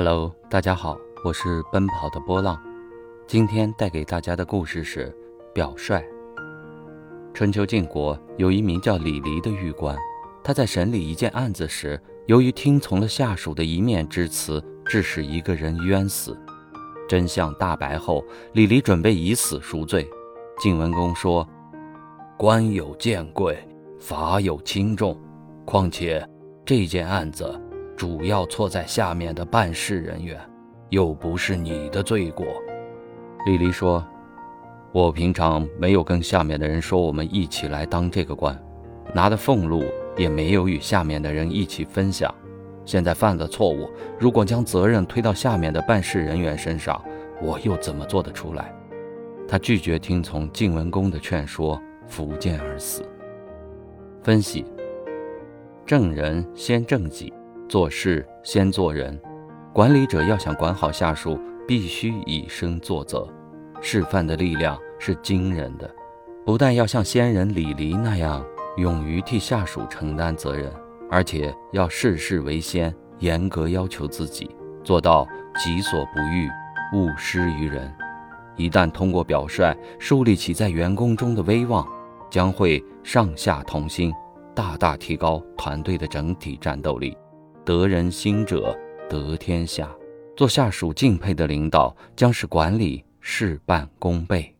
Hello，大家好，我是奔跑的波浪。今天带给大家的故事是表率。春秋晋国有一名叫李黎的狱官，他在审理一件案子时，由于听从了下属的一面之词，致使一个人冤死。真相大白后，李黎准备以死赎罪。晋文公说：“官有贱贵，法有轻重，况且这件案子主要错在下面的办事人员，又不是你的罪过。”李黎说。我平常没有跟下面的人说我们一起来当这个官，拿的俸禄也没有与下面的人一起分享。现在犯了错误，如果将责任推到下面的办事人员身上，我又怎么做得出来？他拒绝听从晋文公的劝说，伏剑而死。分析：正人先正己，做事先做人。管理者要想管好下属，必须以身作则。示范的力量是惊人的，不但要像先人李黎那样勇于替下属承担责任，而且要事事为先，严格要求自己，做到己所不欲，勿施于人。一旦通过表率树立起在员工中的威望，将会上下同心，大大提高团队的整体战斗力。得人心者得天下，做下属敬佩的领导，将是管理。事半功倍。